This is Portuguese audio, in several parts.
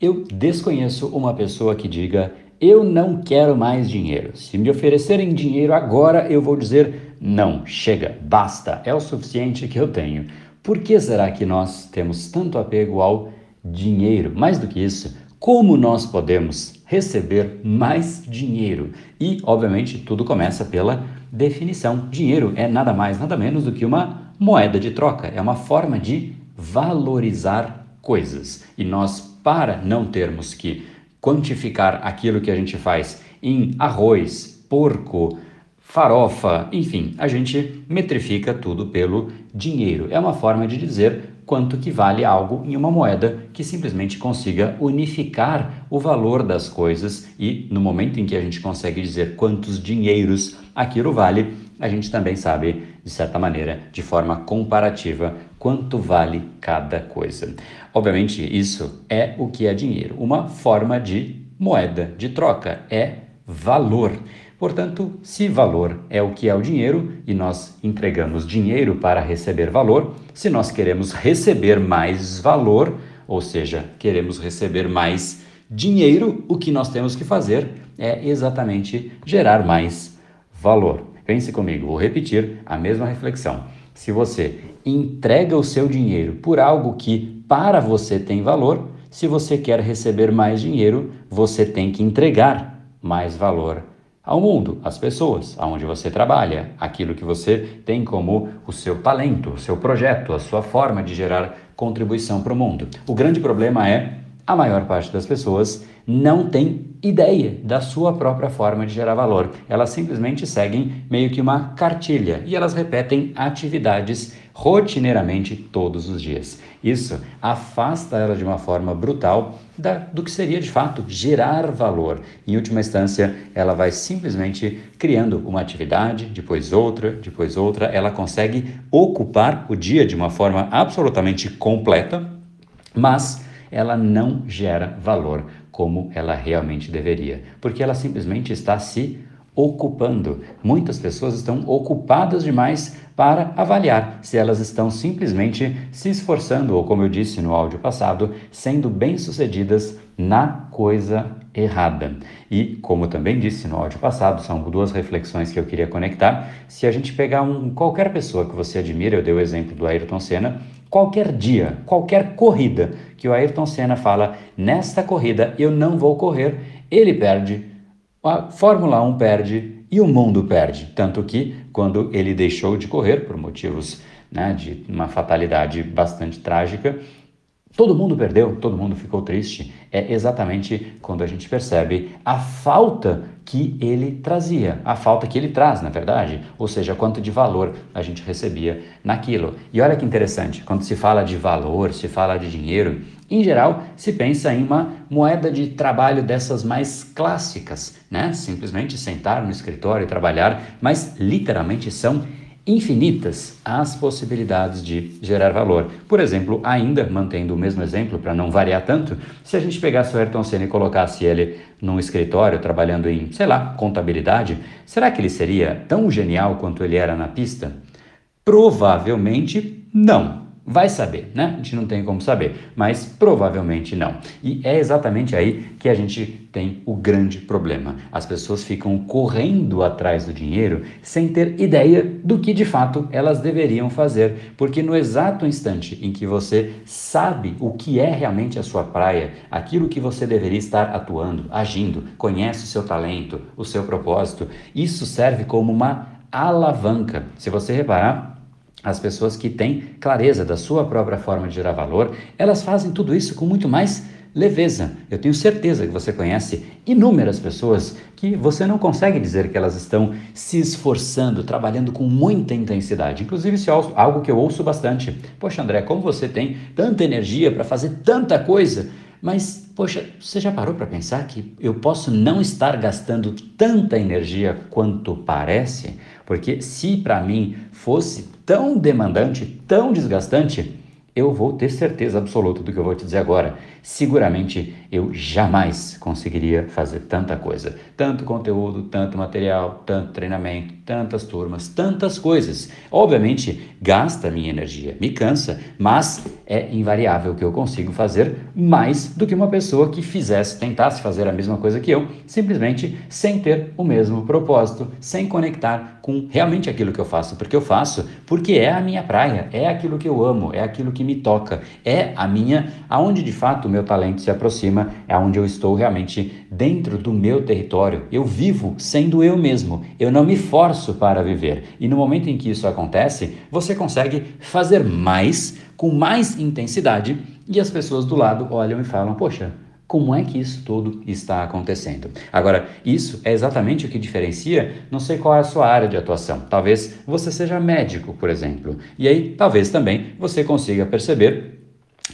Eu desconheço uma pessoa que diga: Eu não quero mais dinheiro. Se me oferecerem dinheiro agora, eu vou dizer: Não, chega, basta, é o suficiente que eu tenho. Por que será que nós temos tanto apego ao dinheiro? Mais do que isso, como nós podemos receber mais dinheiro? E, obviamente, tudo começa pela definição. Dinheiro é nada mais, nada menos do que uma moeda de troca, é uma forma de valorizar coisas. E nós para não termos que quantificar aquilo que a gente faz em arroz, porco, farofa, enfim, a gente metrifica tudo pelo dinheiro. É uma forma de dizer quanto que vale algo em uma moeda que simplesmente consiga unificar o valor das coisas e no momento em que a gente consegue dizer quantos dinheiros aquilo vale, a gente também sabe, de certa maneira, de forma comparativa, quanto vale cada coisa. Obviamente, isso é o que é dinheiro, uma forma de moeda, de troca, é valor. Portanto, se valor é o que é o dinheiro e nós entregamos dinheiro para receber valor, se nós queremos receber mais valor, ou seja, queremos receber mais dinheiro, o que nós temos que fazer é exatamente gerar mais valor. Pense comigo, vou repetir a mesma reflexão. Se você entrega o seu dinheiro por algo que para você tem valor, se você quer receber mais dinheiro, você tem que entregar mais valor ao mundo, às pessoas, aonde você trabalha, aquilo que você tem como o seu talento, o seu projeto, a sua forma de gerar contribuição para o mundo. O grande problema é a maior parte das pessoas não tem ideia da sua própria forma de gerar valor. Elas simplesmente seguem meio que uma cartilha e elas repetem atividades rotineiramente todos os dias. Isso afasta ela de uma forma brutal da, do que seria de fato gerar valor. Em última instância, ela vai simplesmente criando uma atividade, depois outra, depois outra. Ela consegue ocupar o dia de uma forma absolutamente completa, mas ela não gera valor como ela realmente deveria, porque ela simplesmente está se ocupando. Muitas pessoas estão ocupadas demais para avaliar se elas estão simplesmente se esforçando, ou como eu disse no áudio passado, sendo bem-sucedidas na coisa errada. E, como também disse no áudio passado, são duas reflexões que eu queria conectar. Se a gente pegar um, qualquer pessoa que você admira, eu dei o exemplo do Ayrton Senna, qualquer dia, qualquer corrida que o Ayrton Senna fala, nesta corrida eu não vou correr, ele perde, a Fórmula 1 perde e o mundo perde. Tanto que, quando ele deixou de correr, por motivos né, de uma fatalidade bastante trágica, Todo mundo perdeu, todo mundo ficou triste. É exatamente quando a gente percebe a falta que ele trazia, a falta que ele traz, na verdade, ou seja, quanto de valor a gente recebia naquilo. E olha que interessante, quando se fala de valor, se fala de dinheiro, em geral se pensa em uma moeda de trabalho dessas mais clássicas, né? Simplesmente sentar no escritório e trabalhar, mas literalmente são infinitas as possibilidades de gerar valor. Por exemplo, ainda mantendo o mesmo exemplo para não variar tanto, se a gente pegasse o Ayrton Senna e colocasse ele num escritório trabalhando em, sei lá, contabilidade, será que ele seria tão genial quanto ele era na pista? Provavelmente não. Vai saber, né? A gente não tem como saber, mas provavelmente não. E é exatamente aí que a gente tem o grande problema. As pessoas ficam correndo atrás do dinheiro sem ter ideia do que de fato elas deveriam fazer, porque no exato instante em que você sabe o que é realmente a sua praia, aquilo que você deveria estar atuando, agindo, conhece o seu talento, o seu propósito, isso serve como uma alavanca. Se você reparar, as pessoas que têm clareza da sua própria forma de gerar valor, elas fazem tudo isso com muito mais leveza. Eu tenho certeza que você conhece inúmeras pessoas que você não consegue dizer que elas estão se esforçando, trabalhando com muita intensidade. Inclusive, isso é algo que eu ouço bastante. Poxa, André, como você tem tanta energia para fazer tanta coisa? Mas, poxa, você já parou para pensar que eu posso não estar gastando tanta energia quanto parece? Porque se para mim fosse tão demandante, tão desgastante, eu vou ter certeza absoluta do que eu vou te dizer agora. Seguramente eu jamais conseguiria fazer tanta coisa, tanto conteúdo, tanto material, tanto treinamento, tantas turmas, tantas coisas. Obviamente, gasta minha energia, me cansa, mas é invariável que eu consigo fazer mais do que uma pessoa que fizesse, tentasse fazer a mesma coisa que eu, simplesmente sem ter o mesmo propósito, sem conectar com realmente aquilo que eu faço, porque eu faço porque é a minha praia, é aquilo que eu amo, é aquilo que me toca, é a minha, aonde de fato o meu talento se aproxima, é onde eu estou realmente dentro do meu território. Eu vivo sendo eu mesmo, eu não me forço para viver. E no momento em que isso acontece, você consegue fazer mais, com mais intensidade, e as pessoas do lado olham e falam: Poxa, como é que isso tudo está acontecendo? Agora, isso é exatamente o que diferencia, não sei qual é a sua área de atuação. Talvez você seja médico, por exemplo. E aí, talvez também você consiga perceber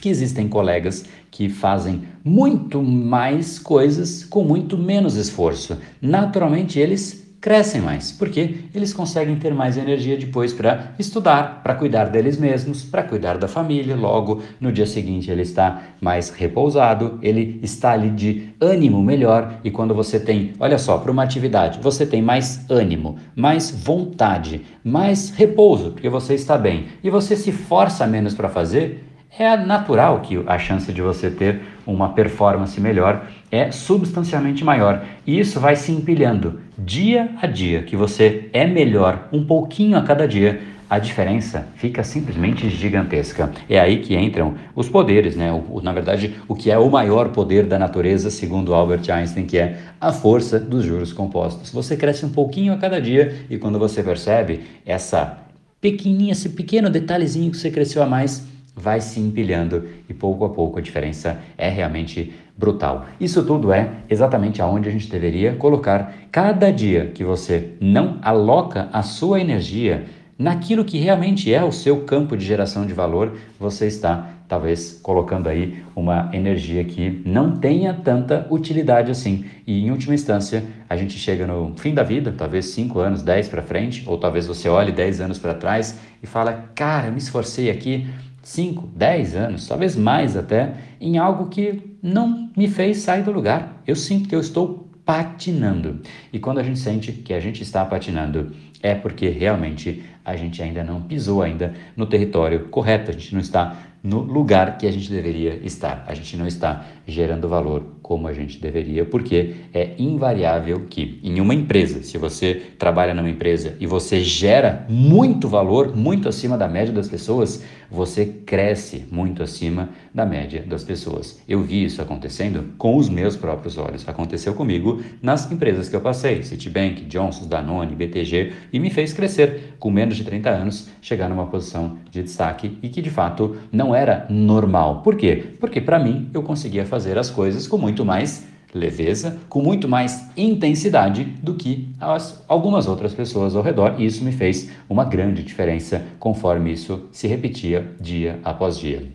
que existem colegas que fazem muito mais coisas com muito menos esforço. Naturalmente, eles crescem mais, porque eles conseguem ter mais energia depois para estudar, para cuidar deles mesmos, para cuidar da família. Logo, no dia seguinte, ele está mais repousado, ele está ali de ânimo melhor. E quando você tem, olha só, para uma atividade, você tem mais ânimo, mais vontade, mais repouso, porque você está bem, e você se força menos para fazer, é natural que a chance de você ter uma performance melhor é substancialmente maior. E isso vai se empilhando dia a dia, que você é melhor um pouquinho a cada dia. A diferença fica simplesmente gigantesca. É aí que entram os poderes, né? O, na verdade, o que é o maior poder da natureza, segundo Albert Einstein, que é a força dos juros compostos. Você cresce um pouquinho a cada dia e quando você percebe essa pequenininha, esse pequeno detalhezinho que você cresceu a mais, vai se empilhando e pouco a pouco a diferença é realmente brutal. Isso tudo é exatamente aonde a gente deveria colocar cada dia que você não aloca a sua energia naquilo que realmente é o seu campo de geração de valor, você está talvez colocando aí uma energia que não tenha tanta utilidade assim. E em última instância, a gente chega no fim da vida, talvez 5 anos, 10 para frente, ou talvez você olhe 10 anos para trás e fala: "Cara, eu me esforcei aqui 5, 10 anos, talvez mais até, em algo que não me fez sair do lugar. Eu sinto que eu estou patinando. E quando a gente sente que a gente está patinando, é porque realmente a gente ainda não pisou ainda no território correto, a gente não está no lugar que a gente deveria estar. A gente não está gerando valor como a gente deveria, porque é invariável que em uma empresa, se você trabalha numa empresa e você gera muito valor, muito acima da média das pessoas, você cresce muito acima da média das pessoas. Eu vi isso acontecendo com os meus próprios olhos. Aconteceu comigo nas empresas que eu passei, Citibank, Johnson, Danone, BTG, e me fez crescer com menos de 30 anos, chegar numa posição de destaque e que de fato não era normal. Por quê? Porque para mim eu conseguia fazer as coisas com muito mais leveza, com muito mais intensidade do que as, algumas outras pessoas ao redor, e isso me fez uma grande diferença conforme isso se repetia dia após dia.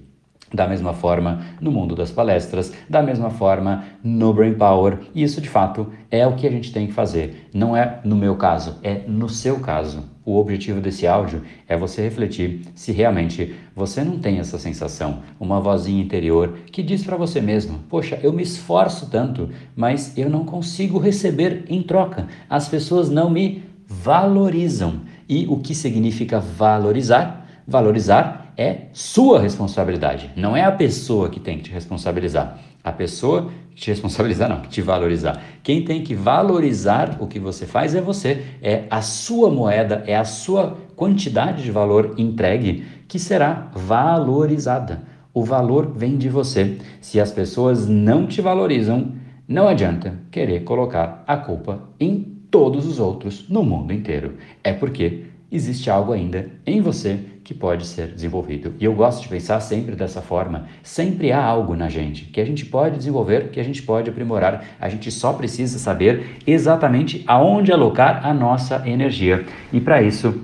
Da mesma forma no mundo das palestras, da mesma forma no Brain Power, e isso de fato é o que a gente tem que fazer. Não é no meu caso, é no seu caso. O objetivo desse áudio é você refletir se realmente você não tem essa sensação, uma vozinha interior que diz para você mesmo: Poxa, eu me esforço tanto, mas eu não consigo receber em troca. As pessoas não me valorizam. E o que significa valorizar? Valorizar é sua responsabilidade, não é a pessoa que tem que te responsabilizar. A pessoa te responsabilizar, não, te valorizar. Quem tem que valorizar o que você faz é você. É a sua moeda, é a sua quantidade de valor entregue que será valorizada. O valor vem de você. Se as pessoas não te valorizam, não adianta querer colocar a culpa em todos os outros no mundo inteiro. É porque existe algo ainda em você que pode ser desenvolvido. E eu gosto de pensar sempre dessa forma. Sempre há algo na gente que a gente pode desenvolver, que a gente pode aprimorar. A gente só precisa saber exatamente aonde alocar a nossa energia. E para isso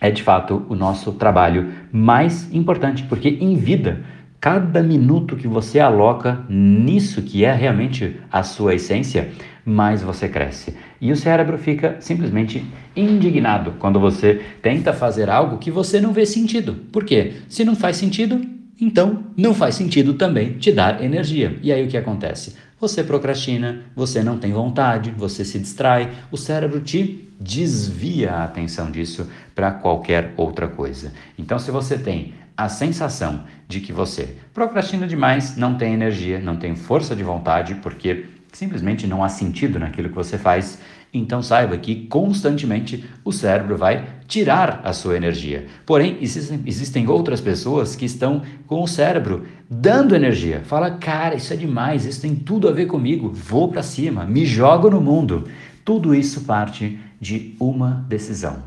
é de fato o nosso trabalho mais importante, porque em vida cada minuto que você aloca nisso que é realmente a sua essência, mais você cresce. E o cérebro fica simplesmente indignado quando você tenta fazer algo que você não vê sentido. Por quê? Se não faz sentido, então não faz sentido também te dar energia. E aí o que acontece? Você procrastina, você não tem vontade, você se distrai, o cérebro te desvia a atenção disso para qualquer outra coisa. Então, se você tem a sensação de que você procrastina demais, não tem energia, não tem força de vontade, porque simplesmente não há sentido naquilo que você faz, então saiba que constantemente o cérebro vai tirar a sua energia. Porém, existem, existem, outras pessoas que estão com o cérebro dando energia. Fala, cara, isso é demais, isso tem tudo a ver comigo, vou para cima, me jogo no mundo. Tudo isso parte de uma decisão.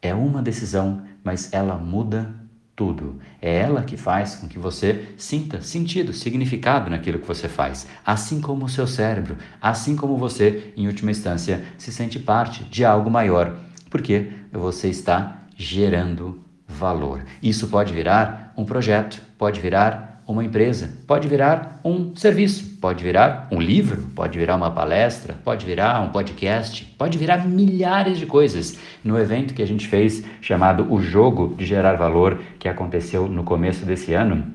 É uma decisão, mas ela muda tudo. É ela que faz com que você sinta sentido, significado naquilo que você faz, assim como o seu cérebro, assim como você, em última instância, se sente parte de algo maior, porque você está gerando valor. Isso pode virar um projeto, pode virar uma empresa, pode virar um serviço, pode virar um livro, pode virar uma palestra, pode virar um podcast, pode virar milhares de coisas. No evento que a gente fez chamado O Jogo de Gerar Valor, que aconteceu no começo desse ano,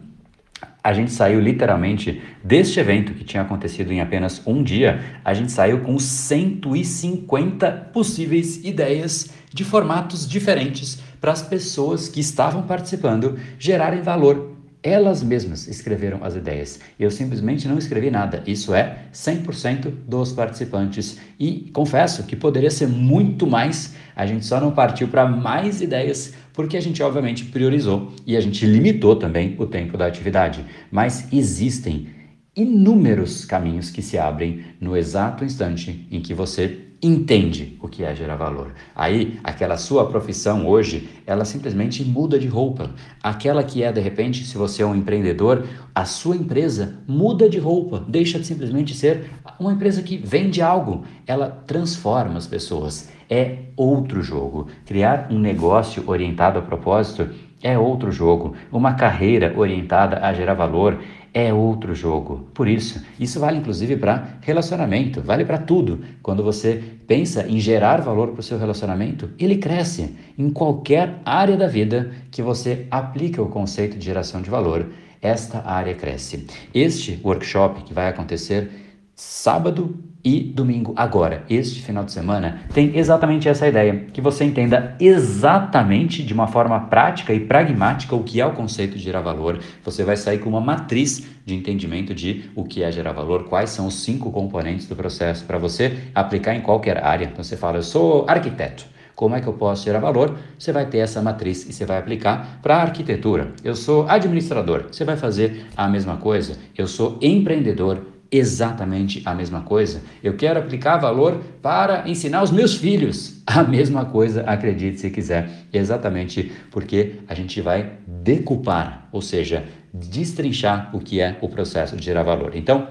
a gente saiu literalmente deste evento que tinha acontecido em apenas um dia, a gente saiu com 150 possíveis ideias de formatos diferentes para as pessoas que estavam participando gerarem valor elas mesmas escreveram as ideias. Eu simplesmente não escrevi nada. Isso é 100% dos participantes. E confesso que poderia ser muito mais. A gente só não partiu para mais ideias porque a gente obviamente priorizou e a gente limitou também o tempo da atividade. Mas existem inúmeros caminhos que se abrem no exato instante em que você entende o que é gerar valor. Aí, aquela sua profissão hoje, ela simplesmente muda de roupa. Aquela que é, de repente, se você é um empreendedor, a sua empresa muda de roupa, deixa de simplesmente ser uma empresa que vende algo, ela transforma as pessoas. É outro jogo. Criar um negócio orientado a propósito é outro jogo. Uma carreira orientada a gerar valor é outro jogo. Por isso, isso vale inclusive para relacionamento, vale para tudo. Quando você pensa em gerar valor para o seu relacionamento, ele cresce em qualquer área da vida que você aplica o conceito de geração de valor. Esta área cresce. Este workshop que vai acontecer sábado e domingo agora, este final de semana, tem exatamente essa ideia, que você entenda exatamente de uma forma prática e pragmática o que é o conceito de gerar valor. Você vai sair com uma matriz de entendimento de o que é gerar valor, quais são os cinco componentes do processo para você aplicar em qualquer área. Então você fala, eu sou arquiteto. Como é que eu posso gerar valor? Você vai ter essa matriz e você vai aplicar para arquitetura. Eu sou administrador, você vai fazer a mesma coisa. Eu sou empreendedor, exatamente a mesma coisa. Eu quero aplicar valor para ensinar os meus filhos a mesma coisa, acredite se quiser, exatamente porque a gente vai decupar, ou seja, destrinchar o que é o processo de gerar valor. Então,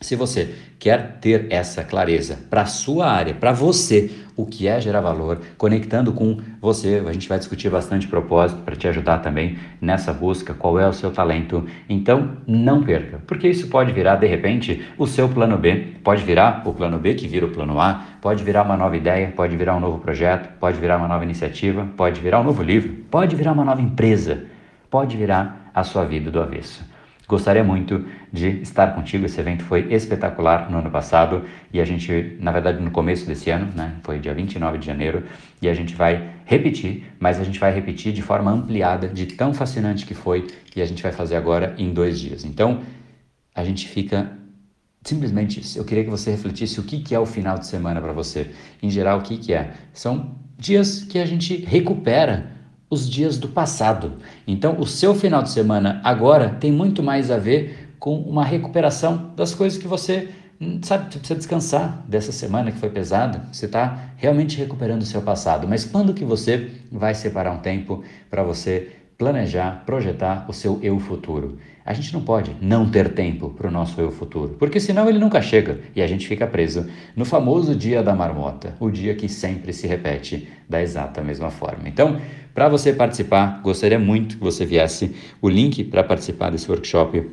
se você quer ter essa clareza para a sua área, para você, o que é gerar valor, conectando com você, a gente vai discutir bastante propósito para te ajudar também nessa busca, qual é o seu talento. Então, não perca, porque isso pode virar de repente o seu plano B, pode virar o plano B que vira o plano A, pode virar uma nova ideia, pode virar um novo projeto, pode virar uma nova iniciativa, pode virar um novo livro, pode virar uma nova empresa, pode virar a sua vida do avesso. Gostaria muito de estar contigo. Esse evento foi espetacular no ano passado e a gente, na verdade, no começo desse ano, né, foi dia 29 de janeiro, e a gente vai repetir, mas a gente vai repetir de forma ampliada, de tão fascinante que foi, e a gente vai fazer agora em dois dias. Então, a gente fica simplesmente Eu queria que você refletisse o que, que é o final de semana para você. Em geral, o que, que é? São dias que a gente recupera os dias do passado. Então, o seu final de semana agora tem muito mais a ver com uma recuperação das coisas que você hum, sabe, você precisa descansar dessa semana que foi pesada. Você está realmente recuperando o seu passado. Mas quando que você vai separar um tempo para você planejar, projetar o seu eu futuro? A gente não pode não ter tempo para o nosso eu futuro, porque senão ele nunca chega e a gente fica preso no famoso dia da marmota, o dia que sempre se repete da exata mesma forma. Então, para você participar, gostaria muito que você viesse. O link para participar desse workshop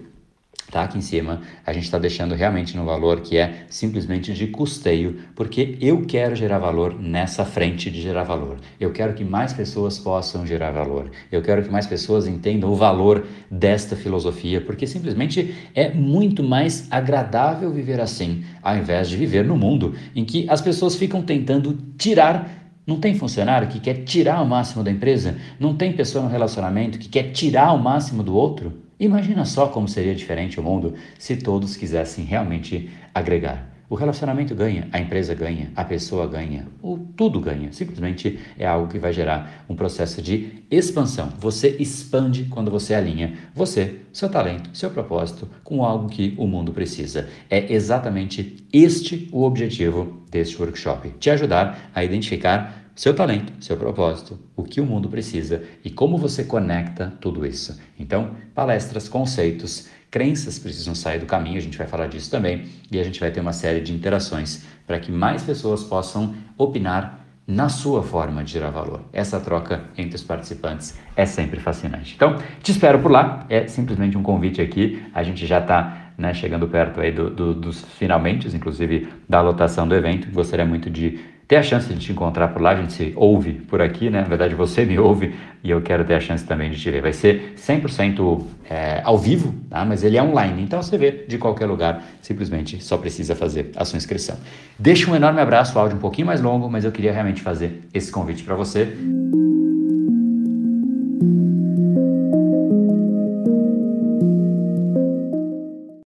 está aqui em cima. A gente está deixando realmente no valor que é simplesmente de custeio, porque eu quero gerar valor nessa frente de gerar valor. Eu quero que mais pessoas possam gerar valor. Eu quero que mais pessoas entendam o valor desta filosofia, porque simplesmente é muito mais agradável viver assim, ao invés de viver no mundo em que as pessoas ficam tentando tirar Não tem funcionário que quer tirar o máximo da empresa? Não tem pessoa no relacionamento que quer tirar o máximo do outro? Imagina só como seria diferente o mundo se todos quisessem realmente agregar. O relacionamento ganha, a empresa ganha, a pessoa ganha, o tudo ganha. Simplesmente é algo que vai gerar um processo de expansão. Você expande quando você alinha você, seu talento, seu propósito com algo que o mundo precisa. É exatamente este o objetivo deste workshop: te ajudar a identificar seu talento, seu propósito, o que o mundo precisa e como você conecta tudo isso. Então, palestras, conceitos, crenças precisam sair do caminho, a gente vai falar disso também, e a gente vai ter uma série de interações para que mais pessoas possam opinar na sua forma de gerar valor. Essa troca entre os participantes é sempre fascinante. Então, te espero por lá. É simplesmente um convite aqui. A gente já está né, chegando perto aí do, do, dos finalmente, inclusive da lotação do evento. Gostaria muito de ter a chance de te encontrar por lá, a gente se ouve por aqui, né? Na verdade, você me ouve e eu quero ter a chance também de te ver. Vai ser 100% é, ao vivo, tá? mas ele é online, então você vê de qualquer lugar, simplesmente só precisa fazer a sua inscrição. Deixa um enorme abraço, o áudio um pouquinho mais longo, mas eu queria realmente fazer esse convite para você.